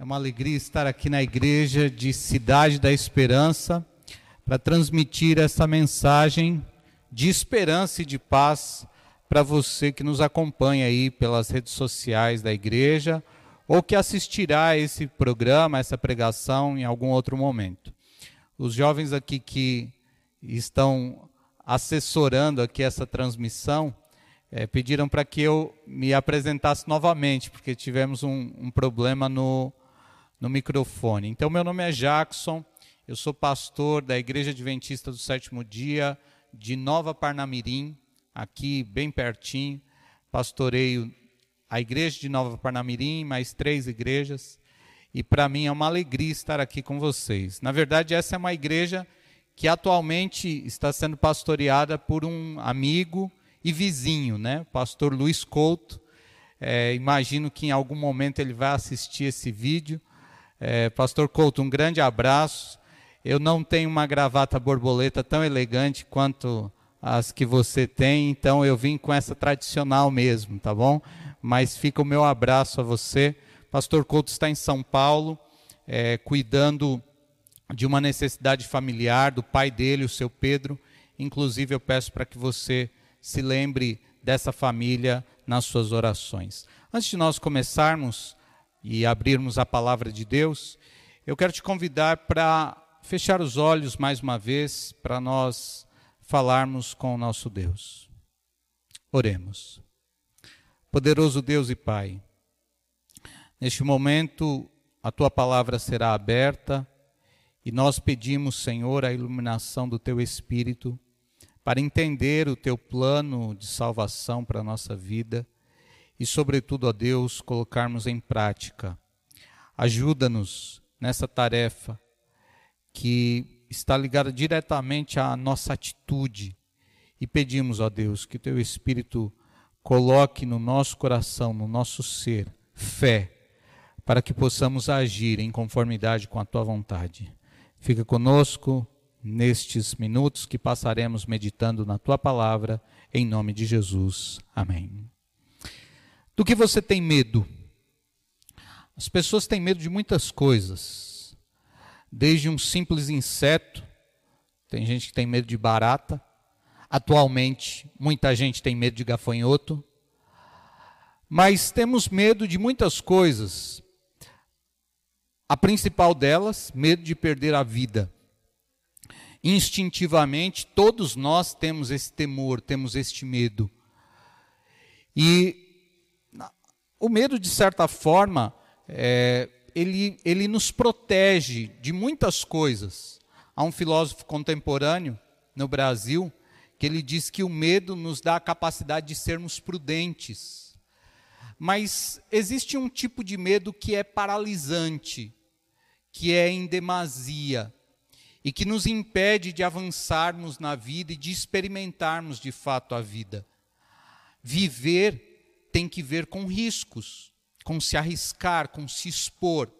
É uma alegria estar aqui na igreja de Cidade da Esperança para transmitir essa mensagem de esperança e de paz para você que nos acompanha aí pelas redes sociais da igreja ou que assistirá a esse programa, essa pregação em algum outro momento. Os jovens aqui que estão assessorando aqui essa transmissão é, pediram para que eu me apresentasse novamente, porque tivemos um, um problema no, no microfone. Então, meu nome é Jackson, eu sou pastor da Igreja Adventista do Sétimo Dia de Nova Parnamirim, aqui bem pertinho. Pastoreio a igreja de Nova Parnamirim, mais três igrejas. E para mim é uma alegria estar aqui com vocês. Na verdade, essa é uma igreja que atualmente está sendo pastoreada por um amigo e vizinho, né? Pastor Luiz Couto. É, imagino que em algum momento ele vai assistir esse vídeo. É, Pastor Couto, um grande abraço. Eu não tenho uma gravata borboleta tão elegante quanto as que você tem, então eu vim com essa tradicional mesmo, tá bom? Mas fica o meu abraço a você. Pastor Couto está em São Paulo, é, cuidando de uma necessidade familiar do pai dele, o seu Pedro. Inclusive, eu peço para que você se lembre dessa família nas suas orações. Antes de nós começarmos e abrirmos a palavra de Deus, eu quero te convidar para fechar os olhos mais uma vez, para nós falarmos com o nosso Deus. Oremos. Poderoso Deus e Pai, neste momento a tua palavra será aberta e nós pedimos, Senhor, a iluminação do teu Espírito para entender o teu plano de salvação para a nossa vida e, sobretudo, a Deus, colocarmos em prática. Ajuda-nos nessa tarefa que está ligada diretamente à nossa atitude. E pedimos, ó Deus, que teu Espírito coloque no nosso coração, no nosso ser, fé, para que possamos agir em conformidade com a tua vontade. Fica conosco nestes minutos que passaremos meditando na tua palavra, em nome de Jesus. Amém. Do que você tem medo? As pessoas têm medo de muitas coisas desde um simples inseto, tem gente que tem medo de barata, atualmente muita gente tem medo de gafanhoto, mas temos medo de muitas coisas. A principal delas, medo de perder a vida. Instintivamente, todos nós temos esse temor, temos este medo. E o medo, de certa forma, é, ele, ele nos protege de muitas coisas. Há um filósofo contemporâneo no Brasil que ele diz que o medo nos dá a capacidade de sermos prudentes. Mas existe um tipo de medo que é paralisante, que é em demasia e que nos impede de avançarmos na vida e de experimentarmos de fato a vida. Viver tem que ver com riscos com se arriscar, com se expor.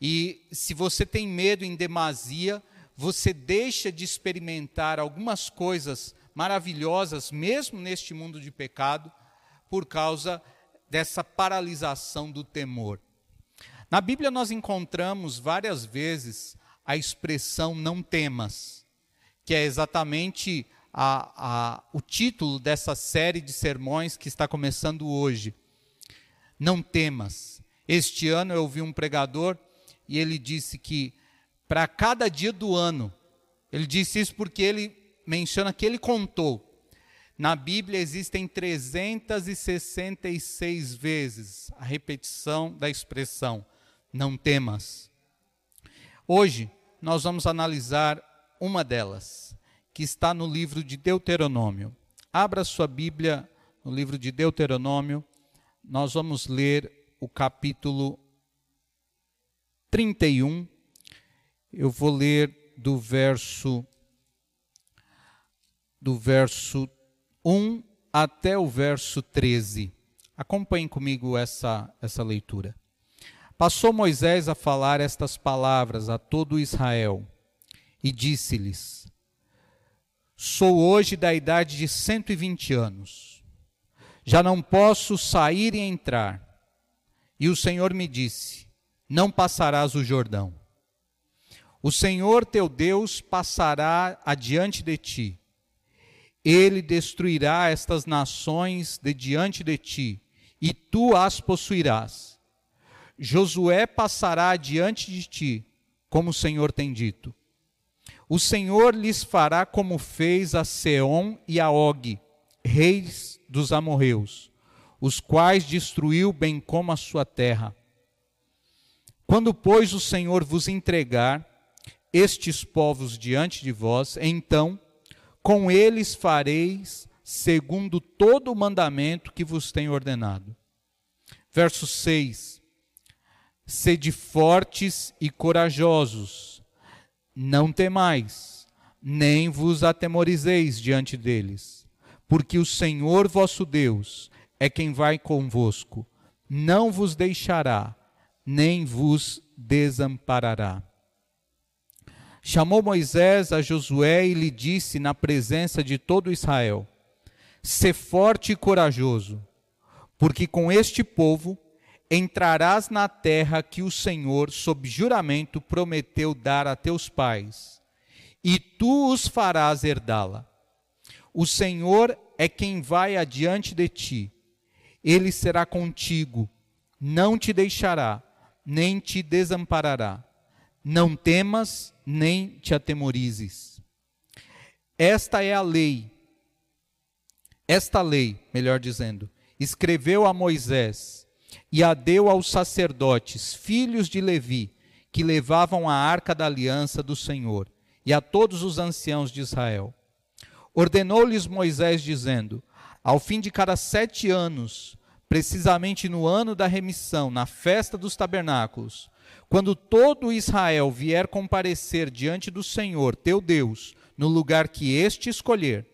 E se você tem medo em demasia, você deixa de experimentar algumas coisas maravilhosas, mesmo neste mundo de pecado, por causa dessa paralisação do temor. Na Bíblia nós encontramos várias vezes a expressão não temas, que é exatamente a, a, o título dessa série de sermões que está começando hoje não temas. Este ano eu ouvi um pregador e ele disse que para cada dia do ano, ele disse isso porque ele menciona que ele contou. Na Bíblia existem 366 vezes a repetição da expressão não temas. Hoje nós vamos analisar uma delas, que está no livro de Deuteronômio. Abra sua Bíblia no livro de Deuteronômio, nós vamos ler o capítulo 31. Eu vou ler do verso do verso 1 até o verso 13. Acompanhem comigo essa essa leitura. Passou Moisés a falar estas palavras a todo Israel e disse-lhes: Sou hoje da idade de 120 anos já não posso sair e entrar. E o Senhor me disse: não passarás o Jordão. O Senhor teu Deus passará adiante de ti. Ele destruirá estas nações de diante de ti, e tu as possuirás. Josué passará adiante de ti, como o Senhor tem dito. O Senhor lhes fará como fez a Seom e a Og, reis dos amorreus, os quais destruiu bem como a sua terra. Quando, pois, o Senhor vos entregar estes povos diante de vós, então com eles fareis segundo todo o mandamento que vos tenho ordenado. Verso 6: Sede fortes e corajosos, não temais, nem vos atemorizeis diante deles, porque o Senhor vosso Deus é quem vai convosco, não vos deixará, nem vos desamparará. Chamou Moisés a Josué e lhe disse na presença de todo Israel: Sê forte e corajoso, porque com este povo entrarás na terra que o Senhor, sob juramento, prometeu dar a teus pais, e tu os farás herdá-la. O Senhor é quem vai adiante de ti, ele será contigo, não te deixará, nem te desamparará. Não temas, nem te atemorizes. Esta é a lei. Esta lei, melhor dizendo, escreveu a Moisés e a deu aos sacerdotes, filhos de Levi, que levavam a arca da aliança do Senhor, e a todos os anciãos de Israel. Ordenou-lhes Moisés, dizendo: Ao fim de cada sete anos, precisamente no ano da remissão, na festa dos tabernáculos, quando todo Israel vier comparecer diante do Senhor, teu Deus, no lugar que este escolher,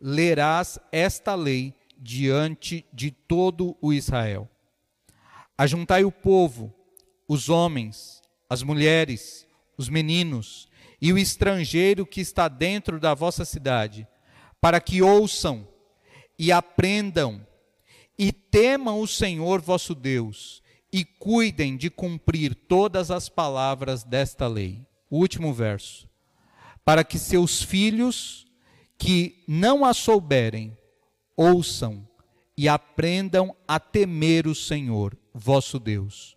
lerás esta lei diante de todo o Israel. Ajuntai o povo, os homens, as mulheres, os meninos e o estrangeiro que está dentro da vossa cidade, para que ouçam e aprendam e temam o Senhor vosso Deus e cuidem de cumprir todas as palavras desta lei. O último verso. Para que seus filhos que não a souberem ouçam e aprendam a temer o Senhor vosso Deus,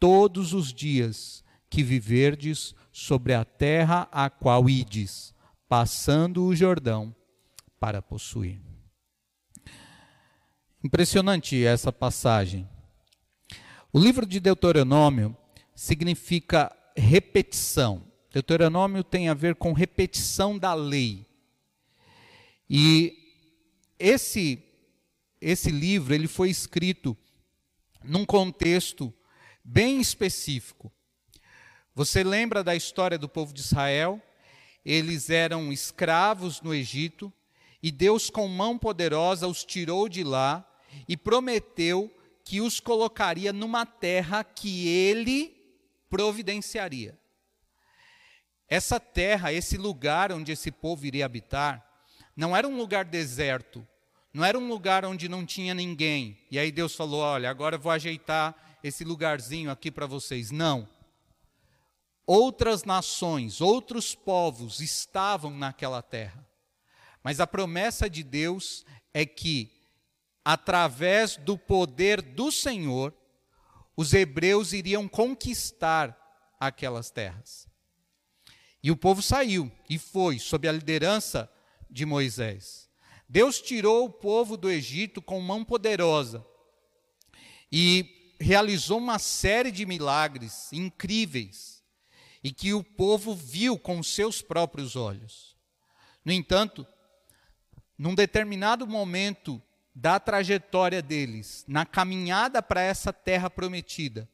todos os dias que viverdes sobre a terra a qual ides, passando o Jordão para possuir. Impressionante essa passagem. O livro de Deuteronômio significa repetição. Deuteronômio tem a ver com repetição da lei. E esse esse livro ele foi escrito num contexto bem específico. Você lembra da história do povo de Israel? Eles eram escravos no Egito e Deus, com mão poderosa, os tirou de lá e prometeu que os colocaria numa terra que ele providenciaria. Essa terra, esse lugar onde esse povo iria habitar, não era um lugar deserto, não era um lugar onde não tinha ninguém. E aí Deus falou: Olha, agora eu vou ajeitar esse lugarzinho aqui para vocês. Não. Outras nações, outros povos estavam naquela terra. Mas a promessa de Deus é que, através do poder do Senhor, os hebreus iriam conquistar aquelas terras. E o povo saiu e foi sob a liderança de Moisés. Deus tirou o povo do Egito com mão poderosa e realizou uma série de milagres incríveis e que o povo viu com seus próprios olhos. No entanto, num determinado momento da trajetória deles, na caminhada para essa terra prometida,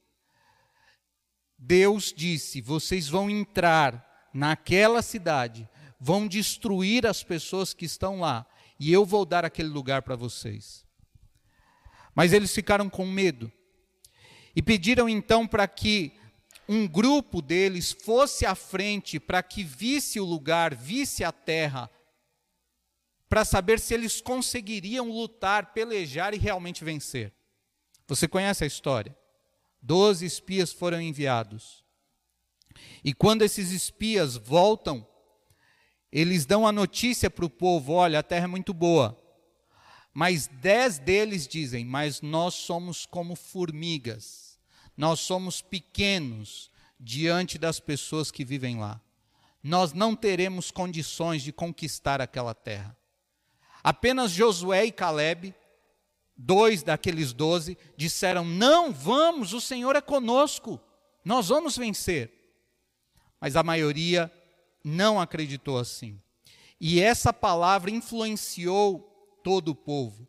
Deus disse: vocês vão entrar naquela cidade, vão destruir as pessoas que estão lá, e eu vou dar aquele lugar para vocês. Mas eles ficaram com medo e pediram então para que um grupo deles fosse à frente para que visse o lugar, visse a terra, para saber se eles conseguiriam lutar, pelejar e realmente vencer. Você conhece a história? Doze espias foram enviados. E quando esses espias voltam, eles dão a notícia para o povo: olha, a terra é muito boa. Mas dez deles dizem: Mas nós somos como formigas, nós somos pequenos diante das pessoas que vivem lá. Nós não teremos condições de conquistar aquela terra. Apenas Josué e Caleb, dois daqueles doze, disseram: Não, vamos, o Senhor é conosco, nós vamos vencer. Mas a maioria não acreditou assim. E essa palavra influenciou todo o povo.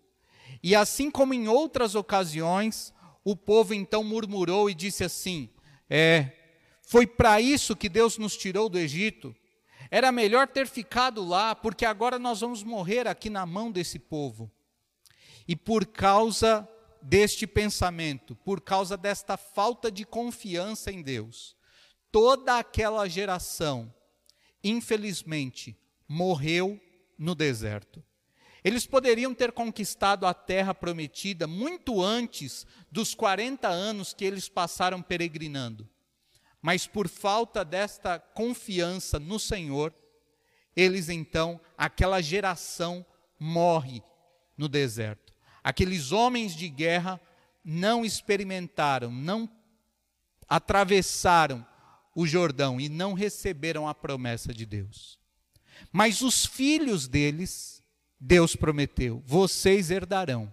E assim como em outras ocasiões, o povo então murmurou e disse assim: É, foi para isso que Deus nos tirou do Egito. Era melhor ter ficado lá, porque agora nós vamos morrer aqui na mão desse povo. E por causa deste pensamento, por causa desta falta de confiança em Deus, toda aquela geração, infelizmente, morreu no deserto. Eles poderiam ter conquistado a terra prometida muito antes dos 40 anos que eles passaram peregrinando. Mas por falta desta confiança no Senhor, eles então, aquela geração morre no deserto. Aqueles homens de guerra não experimentaram, não atravessaram o Jordão e não receberam a promessa de Deus. Mas os filhos deles, Deus prometeu: vocês herdarão.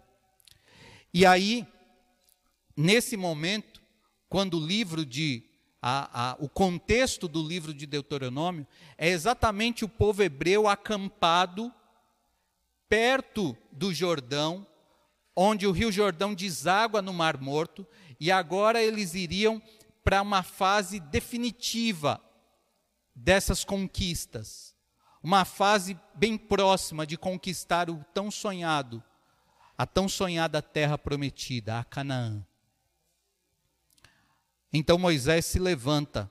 E aí, nesse momento, quando o livro de a, a, o contexto do livro de Deuteronômio é exatamente o povo hebreu acampado perto do Jordão, onde o rio Jordão deságua no Mar Morto, e agora eles iriam para uma fase definitiva dessas conquistas, uma fase bem próxima de conquistar o tão sonhado, a tão sonhada terra prometida, a Canaã. Então Moisés se levanta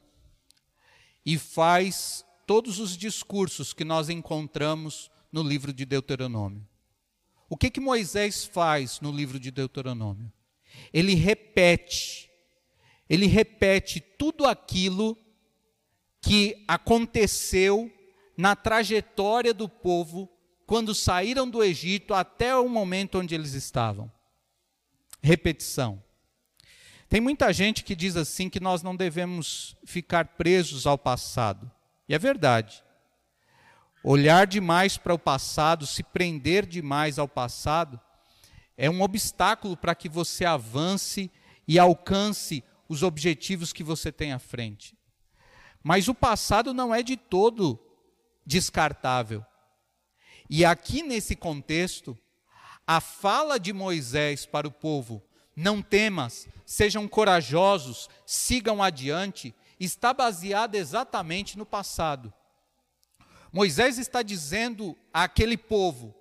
e faz todos os discursos que nós encontramos no livro de Deuteronômio. O que que Moisés faz no livro de Deuteronômio? Ele repete, ele repete tudo aquilo que aconteceu na trajetória do povo quando saíram do Egito até o momento onde eles estavam. Repetição. Tem muita gente que diz assim que nós não devemos ficar presos ao passado. E é verdade. Olhar demais para o passado, se prender demais ao passado, é um obstáculo para que você avance e alcance os objetivos que você tem à frente. Mas o passado não é de todo descartável. E aqui nesse contexto, a fala de Moisés para o povo não temas, sejam corajosos, sigam adiante, está baseada exatamente no passado. Moisés está dizendo àquele povo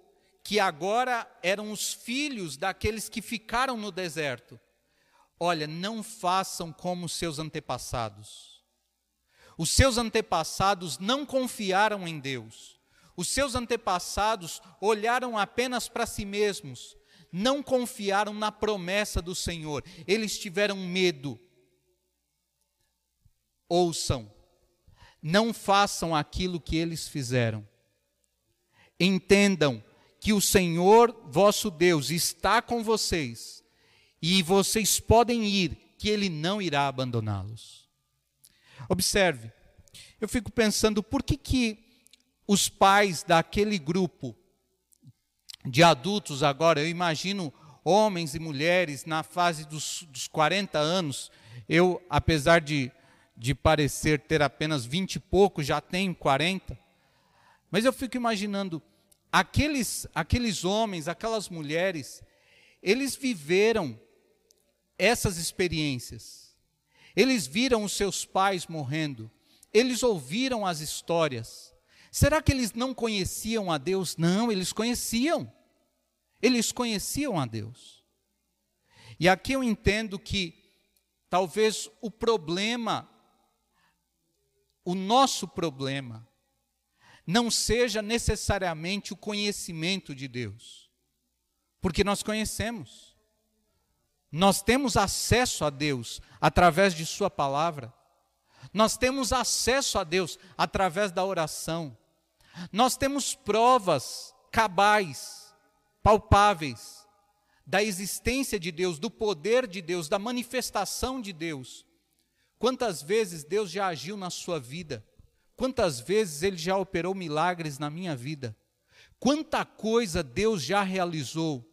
que agora eram os filhos daqueles que ficaram no deserto. Olha, não façam como seus antepassados. Os seus antepassados não confiaram em Deus. Os seus antepassados olharam apenas para si mesmos não confiaram na promessa do Senhor, eles tiveram medo. Ouçam, não façam aquilo que eles fizeram. Entendam que o Senhor vosso Deus está com vocês e vocês podem ir, que Ele não irá abandoná-los. Observe, eu fico pensando por que, que os pais daquele grupo de adultos agora, eu imagino homens e mulheres na fase dos, dos 40 anos. Eu, apesar de, de parecer ter apenas 20 e pouco, já tenho 40. Mas eu fico imaginando, aqueles, aqueles homens, aquelas mulheres, eles viveram essas experiências. Eles viram os seus pais morrendo. Eles ouviram as histórias. Será que eles não conheciam a Deus? Não, eles conheciam. Eles conheciam a Deus. E aqui eu entendo que talvez o problema, o nosso problema, não seja necessariamente o conhecimento de Deus, porque nós conhecemos. Nós temos acesso a Deus através de Sua palavra. Nós temos acesso a Deus através da oração. Nós temos provas cabais, palpáveis, da existência de Deus, do poder de Deus, da manifestação de Deus. Quantas vezes Deus já agiu na sua vida? Quantas vezes Ele já operou milagres na minha vida? Quanta coisa Deus já realizou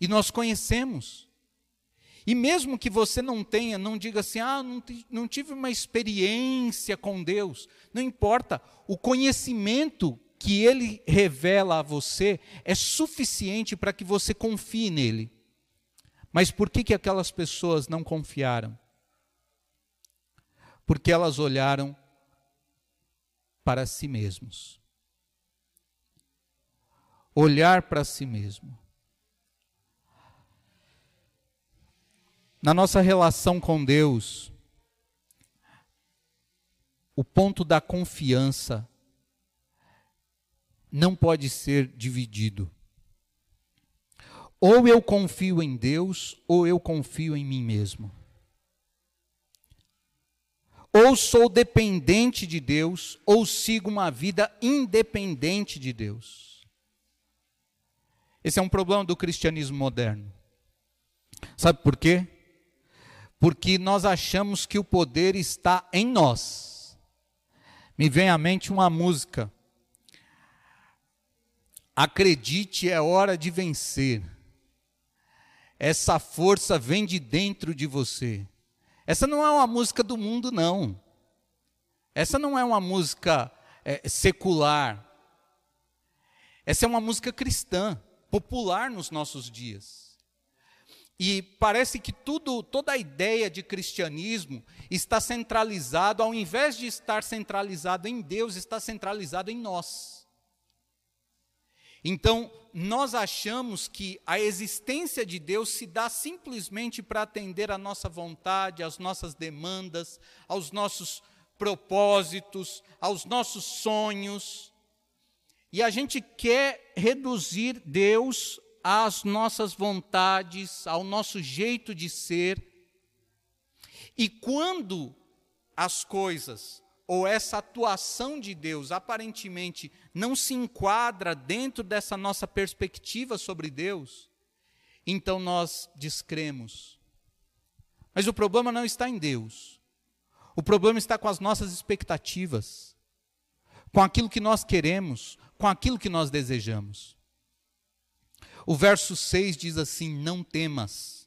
e nós conhecemos. E mesmo que você não tenha, não diga assim, ah, não, não tive uma experiência com Deus, não importa, o conhecimento que Ele revela a você é suficiente para que você confie nele. Mas por que, que aquelas pessoas não confiaram? Porque elas olharam para si mesmos. Olhar para si mesmo. Na nossa relação com Deus, o ponto da confiança não pode ser dividido. Ou eu confio em Deus, ou eu confio em mim mesmo. Ou sou dependente de Deus, ou sigo uma vida independente de Deus. Esse é um problema do cristianismo moderno. Sabe por quê? Porque nós achamos que o poder está em nós. Me vem à mente uma música Acredite, é hora de vencer. Essa força vem de dentro de você. Essa não é uma música do mundo, não. Essa não é uma música é, secular. Essa é uma música cristã, popular nos nossos dias. E parece que tudo, toda a ideia de cristianismo está centralizado, ao invés de estar centralizado em Deus, está centralizado em nós. Então, nós achamos que a existência de Deus se dá simplesmente para atender à nossa vontade, às nossas demandas, aos nossos propósitos, aos nossos sonhos. E a gente quer reduzir Deus às nossas vontades, ao nosso jeito de ser. E quando as coisas ou essa atuação de Deus aparentemente não se enquadra dentro dessa nossa perspectiva sobre Deus, então nós descremos. Mas o problema não está em Deus. O problema está com as nossas expectativas, com aquilo que nós queremos, com aquilo que nós desejamos. O verso 6 diz assim: Não temas.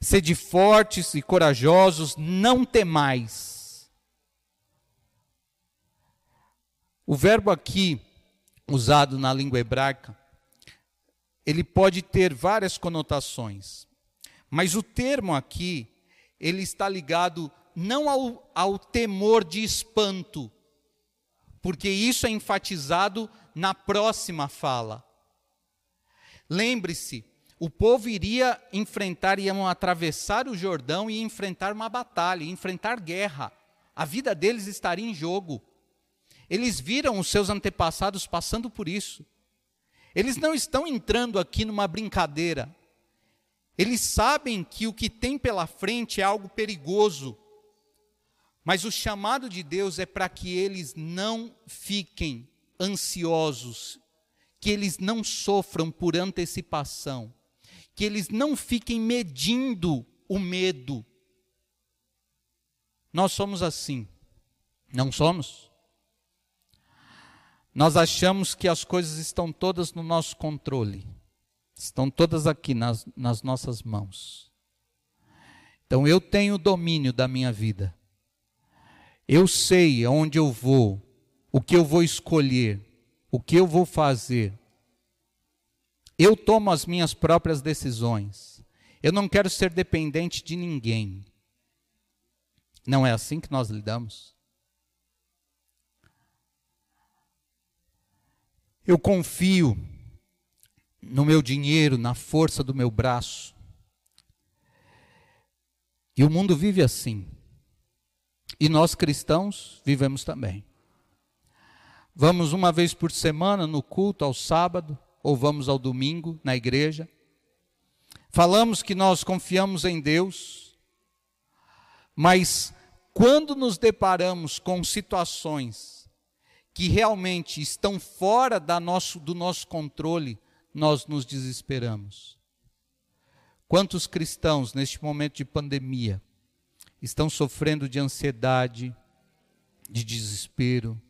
Sede fortes e corajosos, não temais O verbo aqui, usado na língua hebraica, ele pode ter várias conotações. Mas o termo aqui, ele está ligado não ao, ao temor de espanto, porque isso é enfatizado na próxima fala. Lembre-se, o povo iria enfrentar, iam atravessar o Jordão e enfrentar uma batalha, enfrentar guerra. A vida deles estaria em jogo. Eles viram os seus antepassados passando por isso. Eles não estão entrando aqui numa brincadeira. Eles sabem que o que tem pela frente é algo perigoso. Mas o chamado de Deus é para que eles não fiquem ansiosos, que eles não sofram por antecipação, que eles não fiquem medindo o medo. Nós somos assim, não somos? Nós achamos que as coisas estão todas no nosso controle, estão todas aqui nas, nas nossas mãos. Então eu tenho domínio da minha vida. Eu sei aonde eu vou, o que eu vou escolher, o que eu vou fazer. Eu tomo as minhas próprias decisões. Eu não quero ser dependente de ninguém. Não é assim que nós lidamos? Eu confio no meu dinheiro, na força do meu braço. E o mundo vive assim. E nós cristãos vivemos também. Vamos uma vez por semana no culto ao sábado, ou vamos ao domingo na igreja. falamos que nós confiamos em Deus, mas quando nos deparamos com situações que realmente estão fora da nosso, do nosso controle, nós nos desesperamos. Quantos cristãos, neste momento de pandemia, estão sofrendo de ansiedade, de desespero,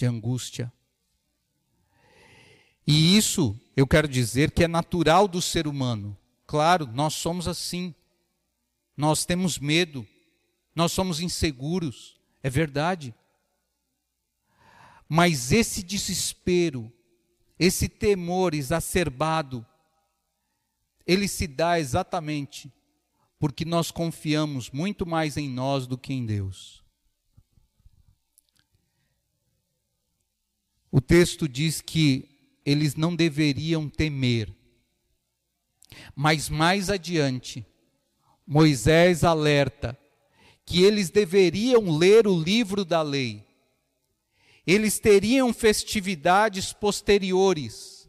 de angústia? E isso eu quero dizer que é natural do ser humano. Claro, nós somos assim. Nós temos medo, nós somos inseguros, é verdade. Mas esse desespero, esse temor exacerbado, ele se dá exatamente porque nós confiamos muito mais em nós do que em Deus. O texto diz que eles não deveriam temer. Mas mais adiante, Moisés alerta que eles deveriam ler o livro da lei. Eles teriam festividades posteriores.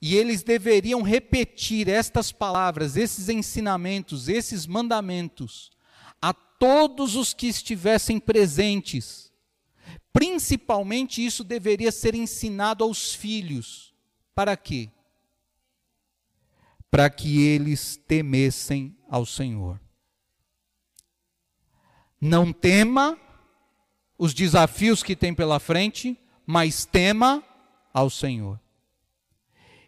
E eles deveriam repetir estas palavras, esses ensinamentos, esses mandamentos a todos os que estivessem presentes Principalmente isso deveria ser ensinado aos filhos. Para quê? Para que eles temessem ao Senhor. Não tema os desafios que tem pela frente, mas tema ao Senhor.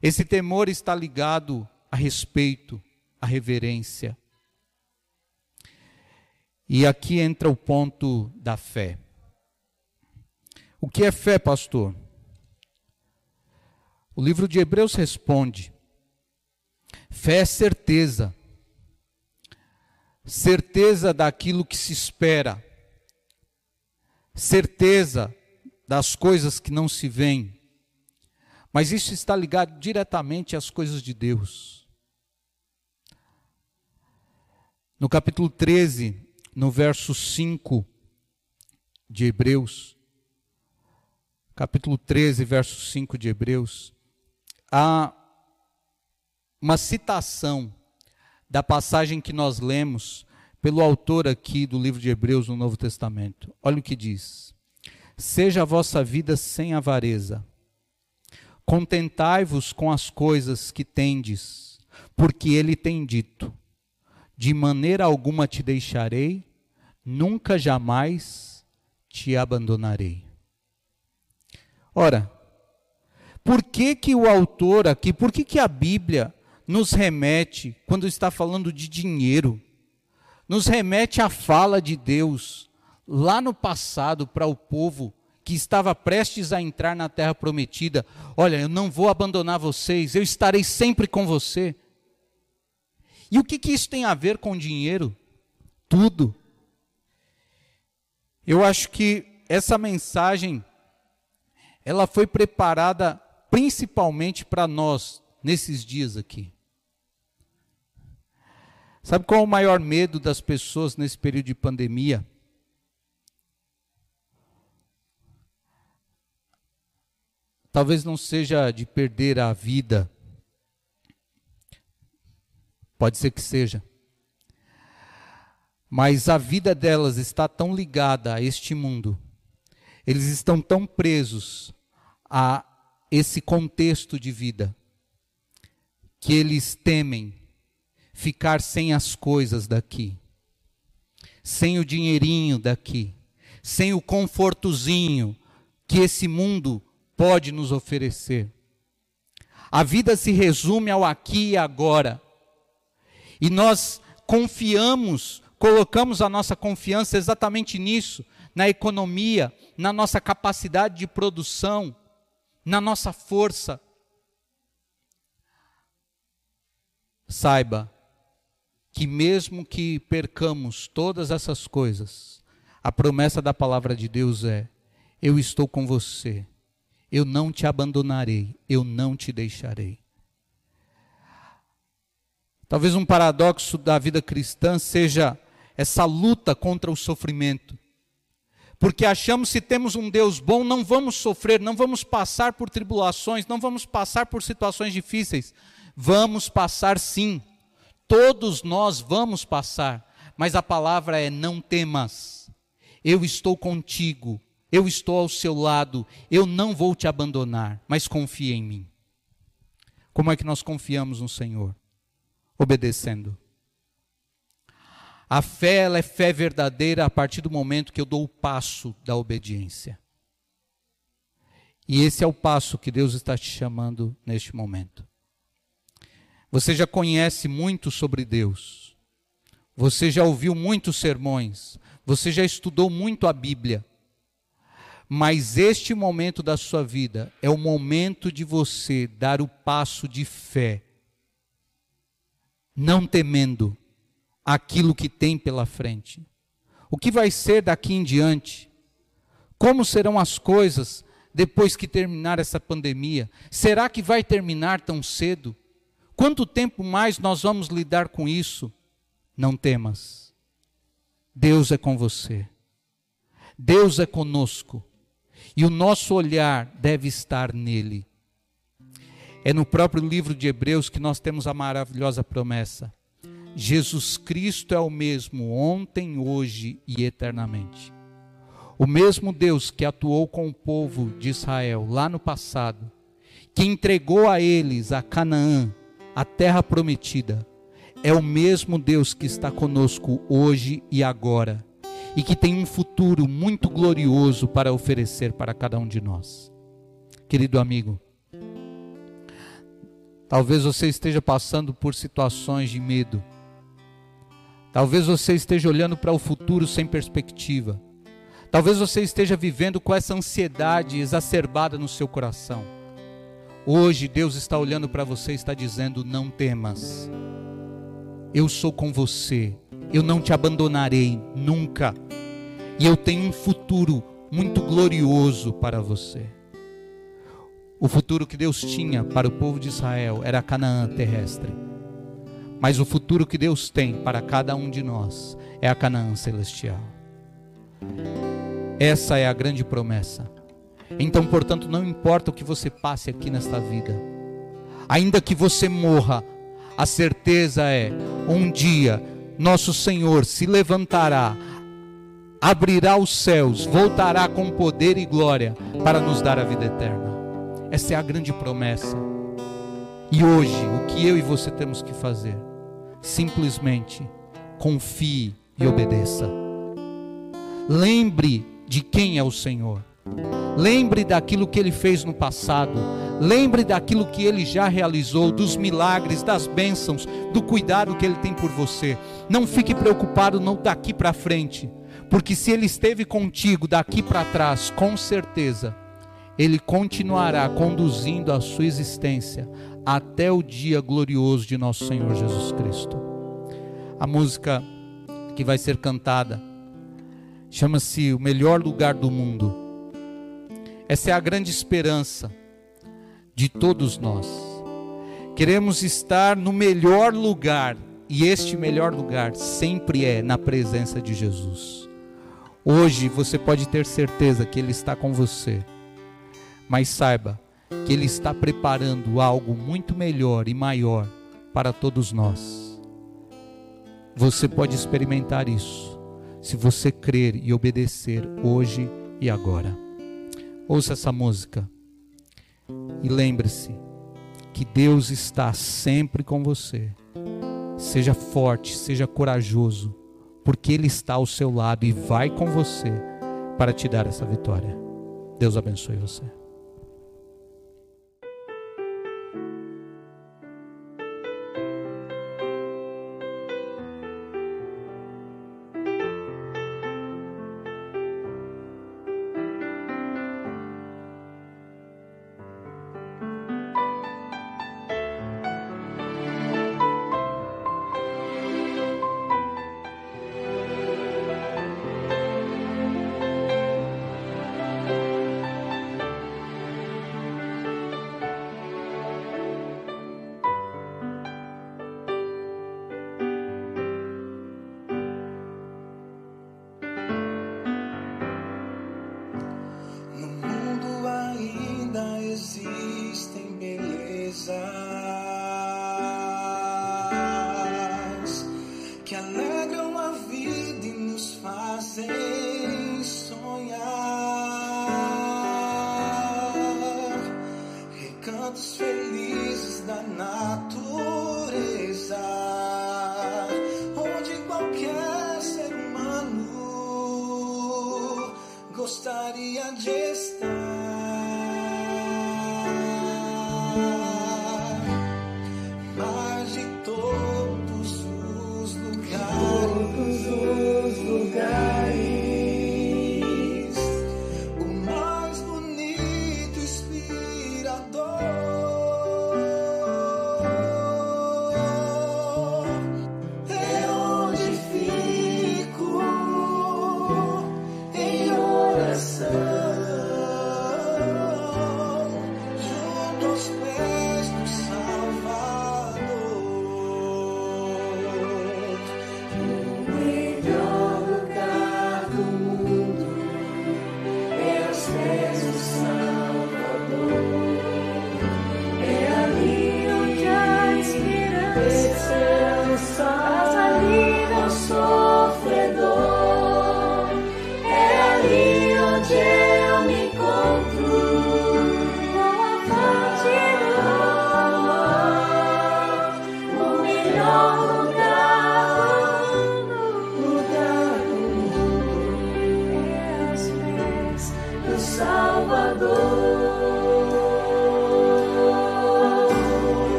Esse temor está ligado a respeito, a reverência. E aqui entra o ponto da fé. O que é fé, pastor? O livro de Hebreus responde: fé é certeza, certeza daquilo que se espera, certeza das coisas que não se veem, mas isso está ligado diretamente às coisas de Deus. No capítulo 13, no verso 5 de Hebreus, capítulo 13, verso 5 de Hebreus, há uma citação da passagem que nós lemos pelo autor aqui do livro de Hebreus no Novo Testamento. Olha o que diz: Seja a vossa vida sem avareza, contentai-vos com as coisas que tendes, porque ele tem dito: De maneira alguma te deixarei, nunca jamais te abandonarei. Ora, por que que o autor aqui, por que que a Bíblia nos remete, quando está falando de dinheiro, nos remete à fala de Deus lá no passado para o povo que estava prestes a entrar na terra prometida: Olha, eu não vou abandonar vocês, eu estarei sempre com você. E o que, que isso tem a ver com dinheiro? Tudo. Eu acho que essa mensagem ela foi preparada principalmente para nós nesses dias aqui. Sabe qual é o maior medo das pessoas nesse período de pandemia? Talvez não seja de perder a vida. Pode ser que seja. Mas a vida delas está tão ligada a este mundo eles estão tão presos a esse contexto de vida que eles temem ficar sem as coisas daqui, sem o dinheirinho daqui, sem o confortozinho que esse mundo pode nos oferecer. A vida se resume ao aqui e agora. E nós confiamos, colocamos a nossa confiança exatamente nisso, na economia, na nossa capacidade de produção, na nossa força. Saiba que, mesmo que percamos todas essas coisas, a promessa da palavra de Deus é: Eu estou com você, eu não te abandonarei, eu não te deixarei. Talvez um paradoxo da vida cristã seja essa luta contra o sofrimento porque achamos se temos um Deus bom, não vamos sofrer, não vamos passar por tribulações, não vamos passar por situações difíceis. Vamos passar sim. Todos nós vamos passar, mas a palavra é: não temas, eu estou contigo, eu estou ao seu lado, eu não vou te abandonar, mas confia em mim. Como é que nós confiamos no Senhor? Obedecendo. A fé ela é fé verdadeira a partir do momento que eu dou o passo da obediência. E esse é o passo que Deus está te chamando neste momento. Você já conhece muito sobre Deus. Você já ouviu muitos sermões. Você já estudou muito a Bíblia. Mas este momento da sua vida é o momento de você dar o passo de fé, não temendo aquilo que tem pela frente. O que vai ser daqui em diante? Como serão as coisas depois que terminar essa pandemia? Será que vai terminar tão cedo? Quanto tempo mais nós vamos lidar com isso? Não temas. Deus é com você. Deus é conosco e o nosso olhar deve estar nele. É no próprio livro de Hebreus que nós temos a maravilhosa promessa: Jesus Cristo é o mesmo ontem, hoje e eternamente. O mesmo Deus que atuou com o povo de Israel lá no passado, que entregou a eles a Canaã, a terra prometida, é o mesmo Deus que está conosco hoje e agora e que tem um futuro muito glorioso para oferecer para cada um de nós. Querido amigo, talvez você esteja passando por situações de medo. Talvez você esteja olhando para o futuro sem perspectiva. Talvez você esteja vivendo com essa ansiedade exacerbada no seu coração. Hoje Deus está olhando para você e está dizendo: Não temas, eu sou com você, eu não te abandonarei nunca. E eu tenho um futuro muito glorioso para você. O futuro que Deus tinha para o povo de Israel era Canaã terrestre. Mas o futuro que Deus tem para cada um de nós é a Canaã celestial. Essa é a grande promessa. Então, portanto, não importa o que você passe aqui nesta vida, ainda que você morra, a certeza é: um dia nosso Senhor se levantará, abrirá os céus, voltará com poder e glória para nos dar a vida eterna. Essa é a grande promessa. E hoje, o que eu e você temos que fazer? Simplesmente confie e obedeça. Lembre de quem é o Senhor. Lembre daquilo que ele fez no passado. Lembre daquilo que ele já realizou, dos milagres, das bênçãos, do cuidado que ele tem por você. Não fique preocupado não daqui para frente, porque se ele esteve contigo daqui para trás, com certeza ele continuará conduzindo a sua existência até o dia glorioso de nosso Senhor Jesus Cristo. A música que vai ser cantada chama-se O Melhor Lugar do Mundo. Essa é a grande esperança de todos nós. Queremos estar no melhor lugar, e este melhor lugar sempre é na presença de Jesus. Hoje você pode ter certeza que Ele está com você, mas saiba que Ele está preparando algo muito melhor e maior para todos nós. Você pode experimentar isso se você crer e obedecer hoje e agora. Ouça essa música e lembre-se que Deus está sempre com você. Seja forte, seja corajoso, porque Ele está ao seu lado e vai com você para te dar essa vitória. Deus abençoe você.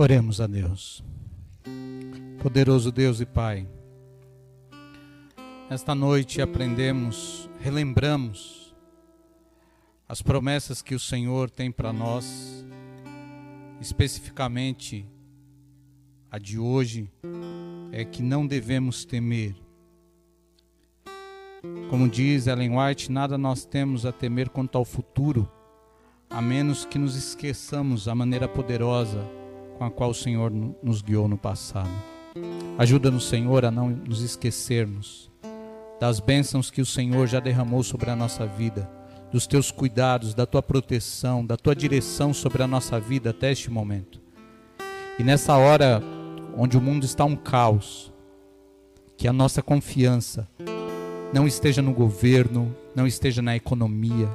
Oremos a Deus. Poderoso Deus e Pai, esta noite aprendemos, relembramos as promessas que o Senhor tem para nós, especificamente a de hoje, é que não devemos temer. Como diz Ellen White, nada nós temos a temer quanto ao futuro, a menos que nos esqueçamos a maneira poderosa com a qual o Senhor nos guiou no passado. Ajuda-nos, Senhor, a não nos esquecermos das bênçãos que o Senhor já derramou sobre a nossa vida, dos teus cuidados, da tua proteção, da tua direção sobre a nossa vida até este momento. E nessa hora onde o mundo está um caos, que a nossa confiança não esteja no governo, não esteja na economia,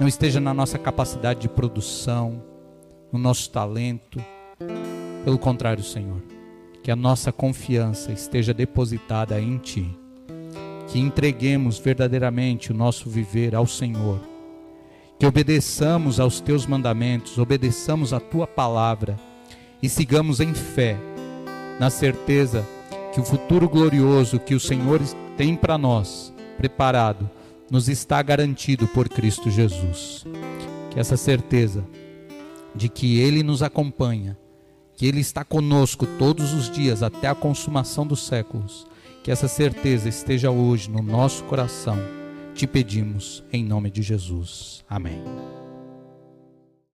não esteja na nossa capacidade de produção, no nosso talento, pelo contrário, Senhor, que a nossa confiança esteja depositada em Ti, que entreguemos verdadeiramente o nosso viver ao Senhor, que obedeçamos aos Teus mandamentos, obedeçamos a Tua palavra e sigamos em fé, na certeza que o futuro glorioso que o Senhor tem para nós preparado nos está garantido por Cristo Jesus. Que essa certeza de que Ele nos acompanha que Ele está conosco todos os dias até a consumação dos séculos. Que essa certeza esteja hoje no nosso coração. Te pedimos em nome de Jesus. Amém.